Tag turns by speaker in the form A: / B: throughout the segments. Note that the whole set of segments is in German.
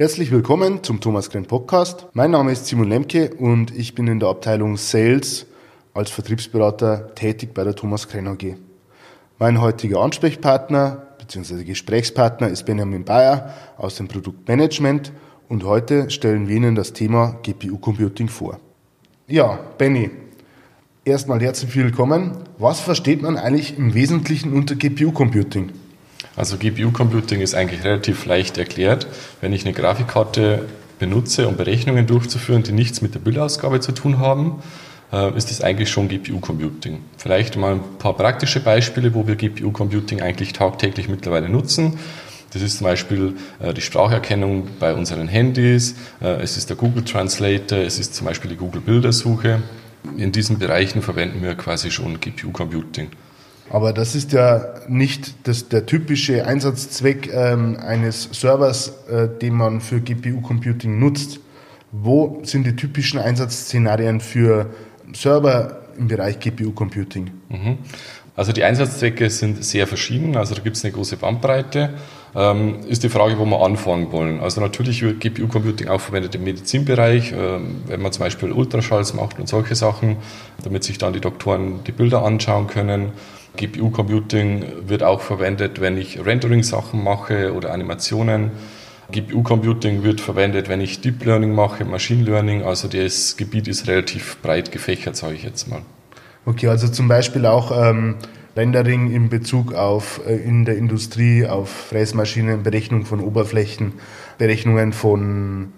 A: Herzlich willkommen zum Thomas Krenn Podcast. Mein Name ist Simon Lemke und ich bin in der Abteilung Sales als Vertriebsberater tätig bei der Thomas Krenn AG. Mein heutiger Ansprechpartner bzw. Gesprächspartner ist Benjamin Bayer aus dem Produktmanagement und heute stellen wir Ihnen das Thema GPU Computing vor. Ja, Benny, erstmal herzlich willkommen. Was versteht man eigentlich im Wesentlichen unter GPU Computing?
B: Also GPU-Computing ist eigentlich relativ leicht erklärt. Wenn ich eine Grafikkarte benutze, um Berechnungen durchzuführen, die nichts mit der Bildausgabe zu tun haben, äh, ist das eigentlich schon GPU-Computing. Vielleicht mal ein paar praktische Beispiele, wo wir GPU-Computing eigentlich tagtäglich mittlerweile nutzen. Das ist zum Beispiel äh, die Spracherkennung bei unseren Handys, äh, es ist der Google Translator, es ist zum Beispiel die Google Bildersuche. In diesen Bereichen verwenden wir quasi schon GPU-Computing.
A: Aber das ist ja nicht das, der typische Einsatzzweck ähm, eines Servers, äh, den man für GPU-Computing nutzt. Wo sind die typischen Einsatzszenarien für Server im Bereich GPU-Computing?
B: Mhm. Also die Einsatzzwecke sind sehr verschieden, also da gibt es eine große Bandbreite. Ähm, ist die Frage, wo wir anfangen wollen. Also natürlich wird GPU-Computing auch verwendet im Medizinbereich, ähm, wenn man zum Beispiel Ultraschalls macht und solche Sachen, damit sich dann die Doktoren die Bilder anschauen können. GPU-Computing wird auch verwendet, wenn ich Rendering-Sachen mache oder Animationen. GPU-Computing wird verwendet, wenn ich Deep Learning mache, Machine Learning. Also das Gebiet ist relativ breit gefächert, sage ich jetzt mal.
A: Okay, also zum Beispiel auch ähm, Rendering in Bezug auf äh, in der Industrie, auf Fräsmaschinen, Berechnung von Oberflächen, Berechnungen von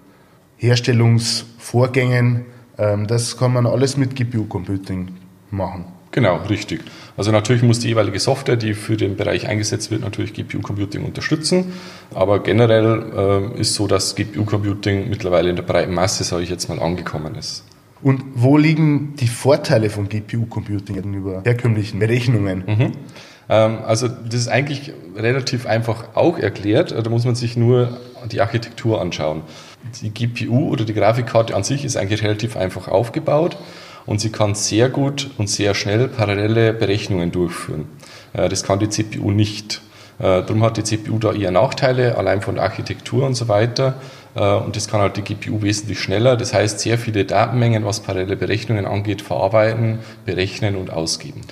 A: Herstellungsvorgängen. Ähm, das kann man alles mit GPU-Computing machen.
B: Genau, richtig. Also natürlich muss die jeweilige Software, die für den Bereich eingesetzt wird, natürlich GPU-Computing unterstützen. Aber generell äh, ist so, dass GPU-Computing mittlerweile in der breiten Masse, sage ich jetzt mal, angekommen ist.
A: Und wo liegen die Vorteile von GPU-Computing gegenüber herkömmlichen Berechnungen?
B: Mhm. Ähm, also das ist eigentlich relativ einfach auch erklärt. Da muss man sich nur die Architektur anschauen. Die GPU oder die Grafikkarte an sich ist eigentlich relativ einfach aufgebaut und sie kann sehr gut und sehr schnell parallele Berechnungen durchführen. Äh, das kann die CPU nicht. Äh, darum hat die CPU da eher Nachteile, allein von der Architektur und so weiter. Äh, und das kann halt die GPU wesentlich schneller. Das heißt, sehr viele Datenmengen, was parallele Berechnungen angeht, verarbeiten, berechnen und ausgeben.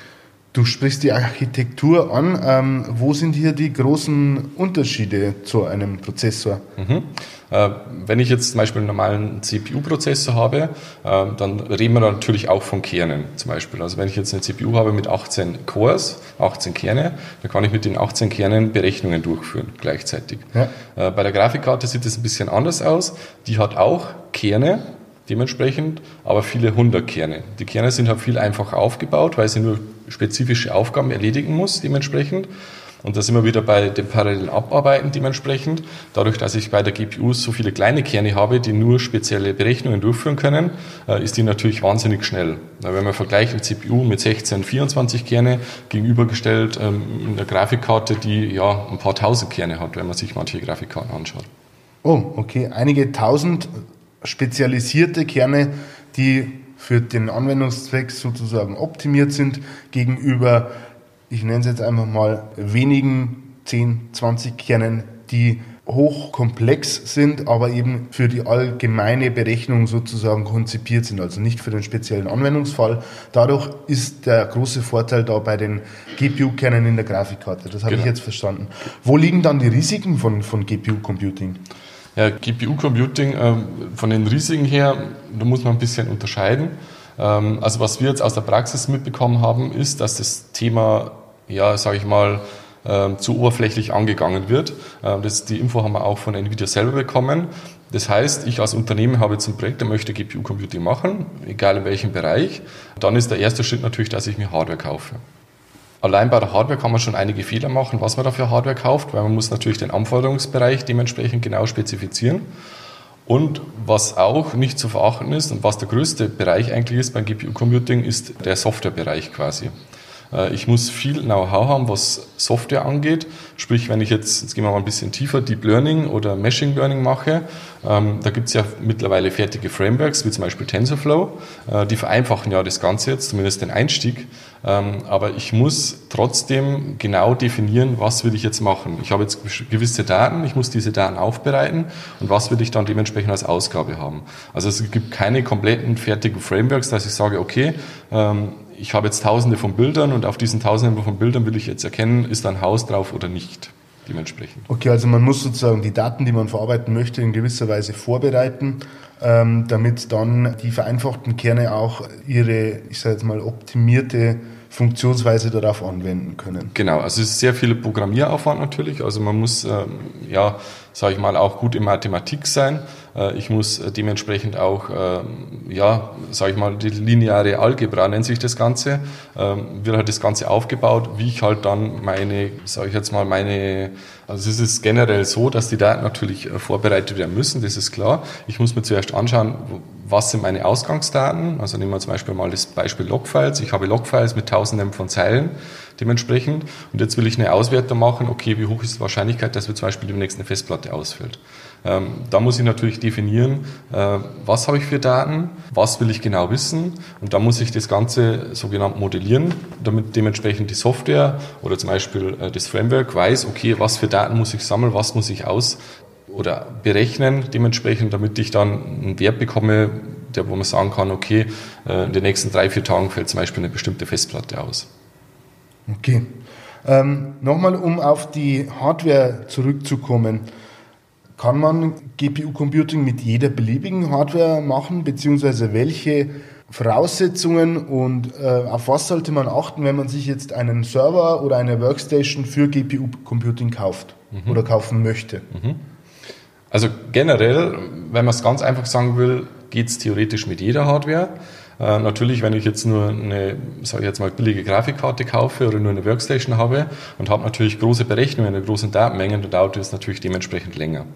A: Du sprichst die Architektur an. Ähm, wo sind hier die großen Unterschiede zu einem Prozessor?
B: Mhm. Äh, wenn ich jetzt zum Beispiel einen normalen CPU-Prozessor habe, äh, dann reden wir natürlich auch von Kernen zum Beispiel. Also wenn ich jetzt eine CPU habe mit 18 Cores, 18 Kerne, dann kann ich mit den 18 Kernen Berechnungen durchführen gleichzeitig. Ja. Äh, bei der Grafikkarte sieht es ein bisschen anders aus. Die hat auch Kerne, dementsprechend, aber viele hundert Kerne. Die Kerne sind halt viel einfacher aufgebaut, weil sie nur spezifische Aufgaben erledigen muss, dementsprechend. Und da sind wir wieder bei dem parallelen Abarbeiten dementsprechend. Dadurch, dass ich bei der GPU so viele kleine Kerne habe, die nur spezielle Berechnungen durchführen können, äh, ist die natürlich wahnsinnig schnell. Wenn man vergleicht eine CPU mit 16, 24 Kerne gegenübergestellt ähm, einer Grafikkarte, die ja ein paar tausend Kerne hat, wenn man sich manche Grafikkarten anschaut.
A: Oh, okay. Einige tausend spezialisierte Kerne, die für den Anwendungszweck sozusagen optimiert sind gegenüber, ich nenne es jetzt einfach mal, wenigen 10, 20 Kernen, die hochkomplex sind, aber eben für die allgemeine Berechnung sozusagen konzipiert sind, also nicht für den speziellen Anwendungsfall. Dadurch ist der große Vorteil da bei den GPU-Kernen in der Grafikkarte. Das habe genau. ich jetzt verstanden. Wo liegen dann die Risiken von, von GPU-Computing?
B: Ja, GPU-Computing, ähm, von den Risiken her, da muss man ein bisschen unterscheiden. Ähm, also was wir jetzt aus der Praxis mitbekommen haben, ist, dass das Thema, ja, sage ich mal, ähm, zu oberflächlich angegangen wird. Das, die Info haben wir auch von Nvidia selber bekommen. Das heißt, ich als Unternehmen habe jetzt ein Projekt, der möchte GPU-Computing machen, egal in welchem Bereich. Dann ist der erste Schritt natürlich, dass ich mir Hardware kaufe. Allein bei der Hardware kann man schon einige Fehler machen, was man da für Hardware kauft, weil man muss natürlich den Anforderungsbereich dementsprechend genau spezifizieren. Und was auch nicht zu verachten ist und was der größte Bereich eigentlich ist beim GPU-Computing, ist der Softwarebereich quasi. Äh, ich muss viel Know-how haben, was Software angeht. Sprich, wenn ich jetzt, jetzt gehen wir mal ein bisschen tiefer, Deep Learning oder Machine Learning mache, ähm, da gibt es ja mittlerweile fertige Frameworks, wie zum Beispiel TensorFlow. Äh, die vereinfachen ja das Ganze jetzt, zumindest den Einstieg. Ähm, aber ich muss trotzdem genau definieren, was will ich jetzt machen. Ich habe jetzt gewisse Daten, ich muss diese Daten aufbereiten und was will ich dann dementsprechend als Ausgabe haben. Also es gibt keine kompletten fertigen Frameworks, dass ich sage, okay, ähm, ich habe jetzt tausende von Bildern und auf diesen tausenden von Bildern will ich jetzt erkennen, ist da ein Haus drauf oder nicht dementsprechend.
A: Okay, also man muss sozusagen die Daten, die man verarbeiten möchte, in gewisser Weise vorbereiten, ähm, damit dann die vereinfachten Kerne auch ihre, ich sage jetzt mal, optimierte Funktionsweise darauf anwenden können.
B: Genau, also es ist sehr viel Programmieraufwand natürlich. Also man muss, ähm, ja, sage ich mal, auch gut in Mathematik sein. Äh, ich muss äh, dementsprechend auch, ähm, ja, sage ich mal, die lineare Algebra nennt sich das Ganze, ähm, wird halt das Ganze aufgebaut, wie ich halt dann meine, sage ich jetzt mal, meine, also es ist generell so, dass die Daten natürlich äh, vorbereitet werden müssen, das ist klar. Ich muss mir zuerst anschauen, was sind meine Ausgangsdaten? Also nehmen wir zum Beispiel mal das Beispiel Logfiles. Ich habe Logfiles mit tausenden von Zeilen dementsprechend. Und jetzt will ich eine Auswertung machen, okay, wie hoch ist die Wahrscheinlichkeit, dass mir zum Beispiel demnächst eine Festplatte ausfällt. Ähm, da muss ich natürlich definieren, äh, was habe ich für Daten, was will ich genau wissen. Und da muss ich das Ganze sogenannt modellieren, damit dementsprechend die Software oder zum Beispiel äh, das Framework weiß, okay, was für Daten muss ich sammeln, was muss ich aus oder berechnen dementsprechend, damit ich dann einen Wert bekomme, der, wo man sagen kann, okay, äh, in den nächsten drei, vier Tagen fällt zum Beispiel eine bestimmte Festplatte aus.
A: Okay. Ähm, Nochmal, um auf die Hardware zurückzukommen. Kann man GPU-Computing mit jeder beliebigen Hardware machen, beziehungsweise welche Voraussetzungen und äh, auf was sollte man achten, wenn man sich jetzt einen Server oder eine Workstation für GPU-Computing kauft mhm. oder kaufen möchte? Mhm.
B: Also generell, wenn man es ganz einfach sagen will, geht es theoretisch mit jeder Hardware. Äh, natürlich, wenn ich jetzt nur eine, sage ich jetzt mal, billige Grafikkarte kaufe oder nur eine Workstation habe und habe natürlich große Berechnungen in großen Datenmengen, dann dauert es natürlich dementsprechend länger.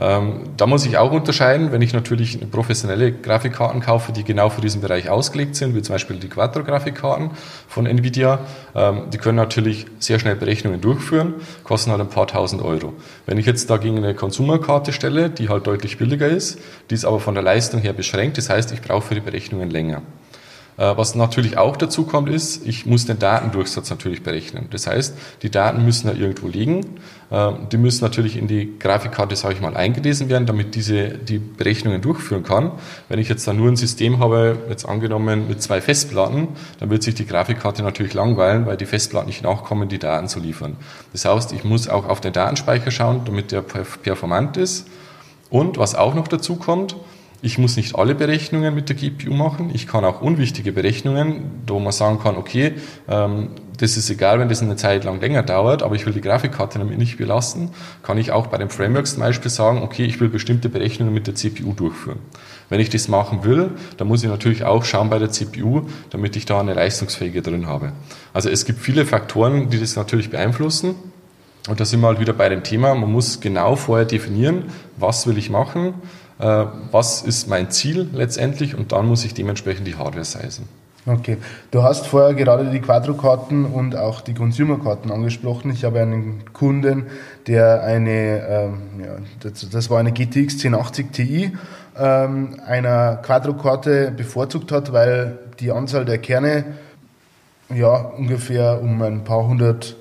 B: Ähm, da muss ich auch unterscheiden, wenn ich natürlich professionelle Grafikkarten kaufe, die genau für diesen Bereich ausgelegt sind, wie zum Beispiel die Quattro-Grafikkarten von Nvidia. Ähm, die können natürlich sehr schnell Berechnungen durchführen, kosten halt ein paar tausend Euro. Wenn ich jetzt dagegen eine Consumer-Karte stelle, die halt deutlich billiger ist, die ist aber von der Leistung her beschränkt, das heißt, ich brauche für die Berechnungen länger. Äh, was natürlich auch dazu kommt, ist, ich muss den Datendurchsatz natürlich berechnen. Das heißt, die Daten müssen da irgendwo liegen. Äh, die müssen natürlich in die Grafikkarte, sage ich mal, eingelesen werden, damit diese die Berechnungen durchführen kann. Wenn ich jetzt da nur ein System habe, jetzt angenommen mit zwei Festplatten, dann wird sich die Grafikkarte natürlich langweilen, weil die Festplatten nicht nachkommen, die Daten zu liefern. Das heißt, ich muss auch auf den Datenspeicher schauen, damit der performant ist. Und was auch noch dazu kommt, ich muss nicht alle Berechnungen mit der GPU machen. Ich kann auch unwichtige Berechnungen, wo man sagen kann, okay, ähm, das ist egal, wenn das eine Zeit lang länger dauert, aber ich will die Grafikkarte damit nicht belasten, kann ich auch bei den Frameworks zum Beispiel sagen, okay, ich will bestimmte Berechnungen mit der CPU durchführen. Wenn ich das machen will, dann muss ich natürlich auch schauen bei der CPU, damit ich da eine leistungsfähige drin habe. Also es gibt viele Faktoren, die das natürlich beeinflussen. Und da sind wir halt wieder bei dem Thema, man muss genau vorher definieren, was will ich machen, was ist mein Ziel letztendlich und dann muss ich dementsprechend die Hardware sizen.
A: Okay, du hast vorher gerade die Quadro-Karten und auch die Consumer-Karten angesprochen. Ich habe einen Kunden, der eine, ähm, ja, das, das, war eine GTX 1080 Ti, ähm, einer Quadro-Karte bevorzugt hat, weil die Anzahl der Kerne ja ungefähr um ein paar hundert,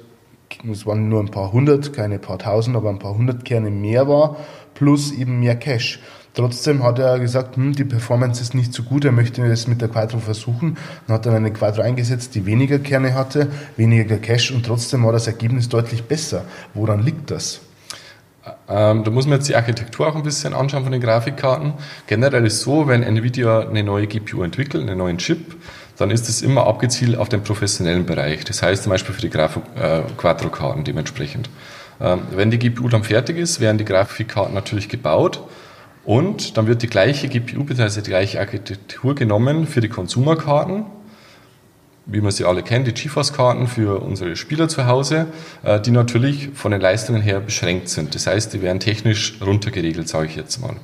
A: es waren nur ein paar hundert, keine paar tausend, aber ein paar hundert Kerne mehr war, plus eben mehr Cache. Trotzdem hat er gesagt, hm, die Performance ist nicht so gut, er möchte es mit der Quattro versuchen. Dann hat er eine Quattro eingesetzt, die weniger Kerne hatte, weniger Cache und trotzdem war das Ergebnis deutlich besser. Woran liegt das?
B: Ähm, da muss man jetzt die Architektur auch ein bisschen anschauen von den Grafikkarten. Generell ist so, wenn Nvidia eine neue GPU entwickelt, einen neuen Chip, dann ist es immer abgezielt auf den professionellen Bereich. Das heißt zum Beispiel für die äh, Quattro-Karten dementsprechend. Ähm, wenn die GPU dann fertig ist, werden die Grafikkarten natürlich gebaut und dann wird die gleiche GPU bzw. die gleiche Architektur genommen für die Konsumerkarten, wie man sie alle kennt, die GeForce-Karten für unsere Spieler zu Hause, äh, die natürlich von den Leistungen her beschränkt sind. Das heißt, die werden technisch runtergeregelt, sage ich jetzt mal.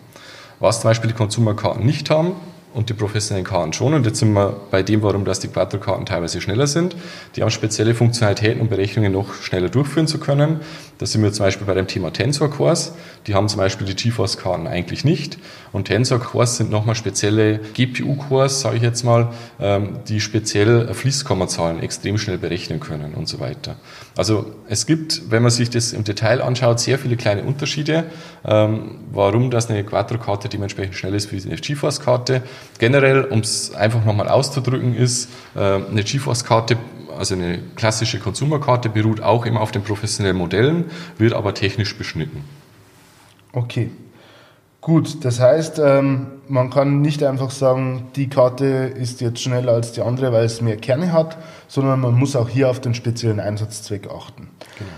B: Was zum Beispiel die Konsumerkarten nicht haben, und die professionellen Karten schon. Und jetzt sind wir bei dem, warum das die Quattro-Karten teilweise schneller sind. Die haben spezielle Funktionalitäten, um Berechnungen noch schneller durchführen zu können. Da sind wir zum Beispiel bei dem Thema Tensor Cores. Die haben zum Beispiel die GeForce-Karten eigentlich nicht. Und Tensor Cores sind nochmal spezielle GPU-Cores, sage ich jetzt mal, ähm, die speziell Fließkommazahlen extrem schnell berechnen können und so weiter. Also es gibt, wenn man sich das im Detail anschaut, sehr viele kleine Unterschiede, ähm, warum das eine Quattro-Karte dementsprechend schnell ist wie eine GeForce-Karte. Generell, um es einfach nochmal auszudrücken, ist äh, eine GeForce-Karte also eine klassische Konsumerkarte beruht auch immer auf den professionellen Modellen, wird aber technisch beschnitten.
A: Okay. Gut, das heißt, ähm, man kann nicht einfach sagen, die Karte ist jetzt schneller als die andere, weil es mehr Kerne hat, sondern man muss auch hier auf den speziellen Einsatzzweck achten. Genau.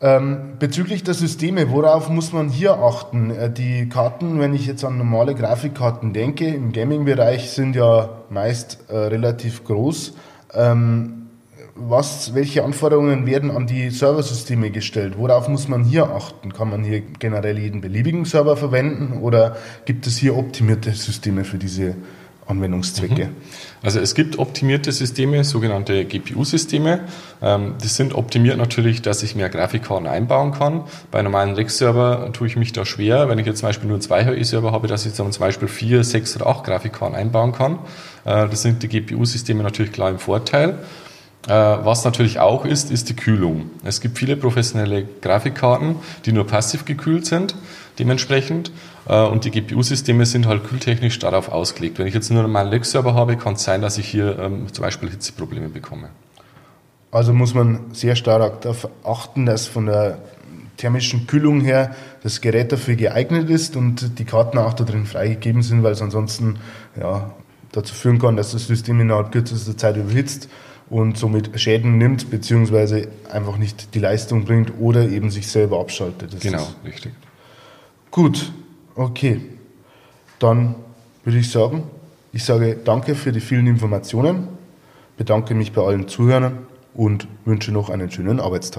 A: Ähm, bezüglich der Systeme, worauf muss man hier achten? Äh, die Karten, wenn ich jetzt an normale Grafikkarten denke, im Gaming-Bereich sind ja meist äh, relativ groß. Ähm, was, welche Anforderungen werden an die Serversysteme gestellt? Worauf muss man hier achten? Kann man hier generell jeden beliebigen Server verwenden oder gibt es hier optimierte Systeme für diese Anwendungszwecke? Mhm.
B: Also es gibt optimierte Systeme, sogenannte GPU-Systeme. Ähm, die sind optimiert natürlich, dass ich mehr Grafikkarten einbauen kann. Bei normalen Rex-Server tue ich mich da schwer. Wenn ich jetzt zum Beispiel nur zwei HE-Server habe, dass ich dann zum Beispiel vier, sechs oder acht Grafikkarten einbauen kann. Äh, das sind die GPU-Systeme natürlich klar im Vorteil. Äh, was natürlich auch ist, ist die Kühlung. Es gibt viele professionelle Grafikkarten, die nur passiv gekühlt sind, dementsprechend. Äh, und die GPU-Systeme sind halt kühltechnisch darauf ausgelegt. Wenn ich jetzt nur einen normalen Lex-Server habe, kann es sein, dass ich hier ähm, zum Beispiel Hitzeprobleme bekomme.
A: Also muss man sehr stark darauf achten, dass von der thermischen Kühlung her das Gerät dafür geeignet ist und die Karten auch da drin freigegeben sind, weil es ansonsten ja, dazu führen kann, dass das System innerhalb kürzester Zeit überhitzt und somit Schäden nimmt, beziehungsweise einfach nicht die Leistung bringt oder eben sich selber abschaltet.
B: Das genau, richtig.
A: Gut, okay. Dann würde ich sagen, ich sage danke für die vielen Informationen, bedanke mich bei allen Zuhörern und wünsche noch einen schönen Arbeitstag.